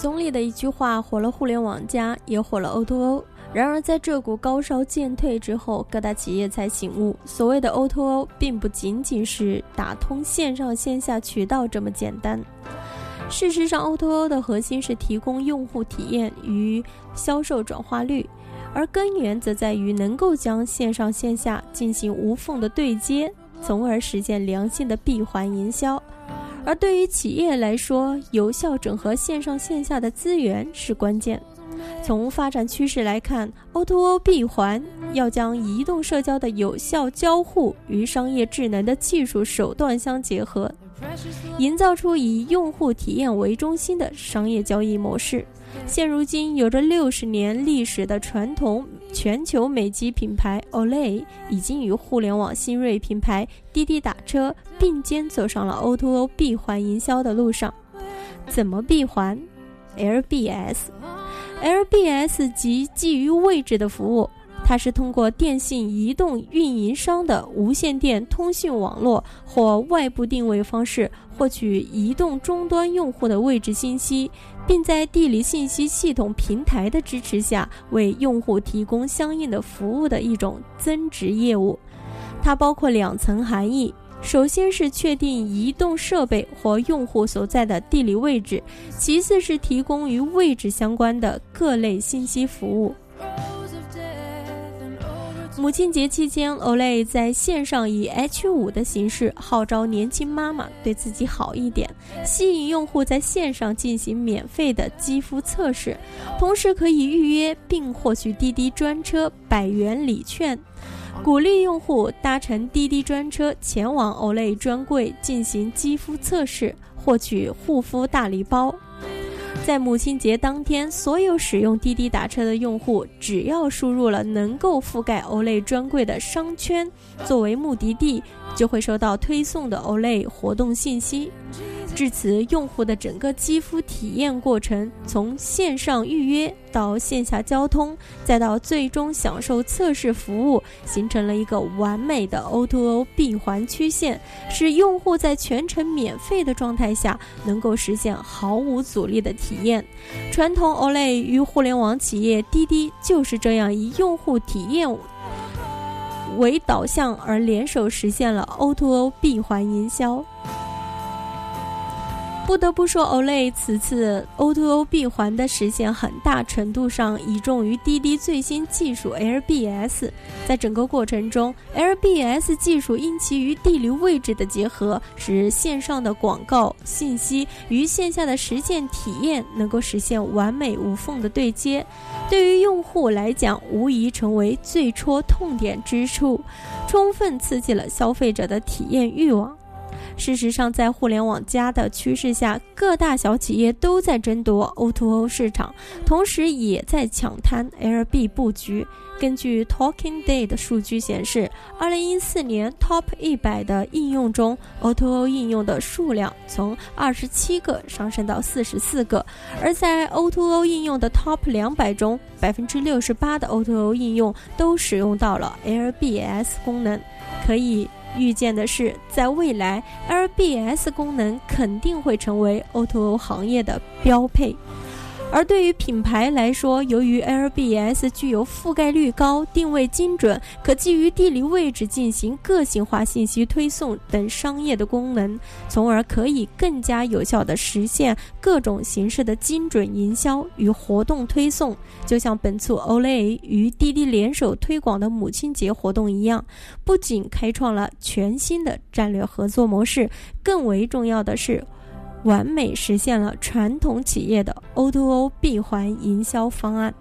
总理的一句话火了互联网加，也火了 O2O O。然而，在这股高烧渐退之后，各大企业才醒悟，所谓的 O2O O 并不仅仅是打通线上线下渠道这么简单。事实上，O2O 的核心是提供用户体验与销售转化率，而根源则在于能够将线上线下进行无缝的对接，从而实现良性的闭环营销。而对于企业来说，有效整合线上线下的资源是关键。从发展趋势来看，O2O 闭环要将移动社交的有效交互与商业智能的技术手段相结合，营造出以用户体验为中心的商业交易模式。现如今，有着六十年历史的传统全球美机品牌 Olay 已经与互联网新锐品牌滴滴打车并肩走上了 O2O 闭环营销的路上。怎么闭环？LBS，LBS 即基于位置的服务。它是通过电信、移动运营商的无线电通讯网络或外部定位方式，获取移动终端用户的位置信息，并在地理信息系统平台的支持下，为用户提供相应的服务的一种增值业务。它包括两层含义：首先是确定移动设备或用户所在的地理位置；其次是提供与位置相关的各类信息服务。母亲节期间，Olay 在线上以 H 五的形式号召年轻妈妈对自己好一点，吸引用户在线上进行免费的肌肤测试，同时可以预约并获取滴滴专车百元礼券，鼓励用户搭乘滴滴专车前往 Olay 专柜进行肌肤测试，获取护肤大礼包。在母亲节当天，所有使用滴滴打车的用户，只要输入了能够覆盖 Olay 专柜的商圈作为目的地，就会收到推送的 Olay 活动信息。至此，用户的整个肌肤体验过程，从线上预约到线下交通，再到最终享受测试服务，形成了一个完美的 O2O 闭环曲线，使用户在全程免费的状态下，能够实现毫无阻力的体验。传统 Olay 与互联网企业滴滴就是这样以用户体验为导向而联手实现了 O2O 闭环营销。不得不说，Olay 此次 O2O 闭环的实现，很大程度上倚重于滴滴最新技术 LBS。在整个过程中，LBS 技术因其与地理位置的结合，使线上的广告信息与线下的实践体验能够实现完美无缝的对接。对于用户来讲，无疑成为最戳痛点之处，充分刺激了消费者的体验欲望。事实上，在互联网加的趋势下，各大小企业都在争夺 O2O 市场，同时也在抢滩 LB 布局。根据 Talking Day 的数据显示，2014年 Top 100的应用中，O2O 应用的数量从27个上升到44个；而在 O2O 应用的 Top 200中，68%的 O2O 应用都使用到了 LBS 功能，可以。预见的是，在未来，LBS 功能肯定会成为 O2O 行业的标配。而对于品牌来说，由于 LBS 具有覆盖率高、定位精准、可基于地理位置进行个性化信息推送等商业的功能，从而可以更加有效地实现各种形式的精准营销与活动推送。就像本次 Olay 与滴滴联手推广的母亲节活动一样，不仅开创了全新的战略合作模式，更为重要的是。完美实现了传统企业的 O2O 闭环营销方案。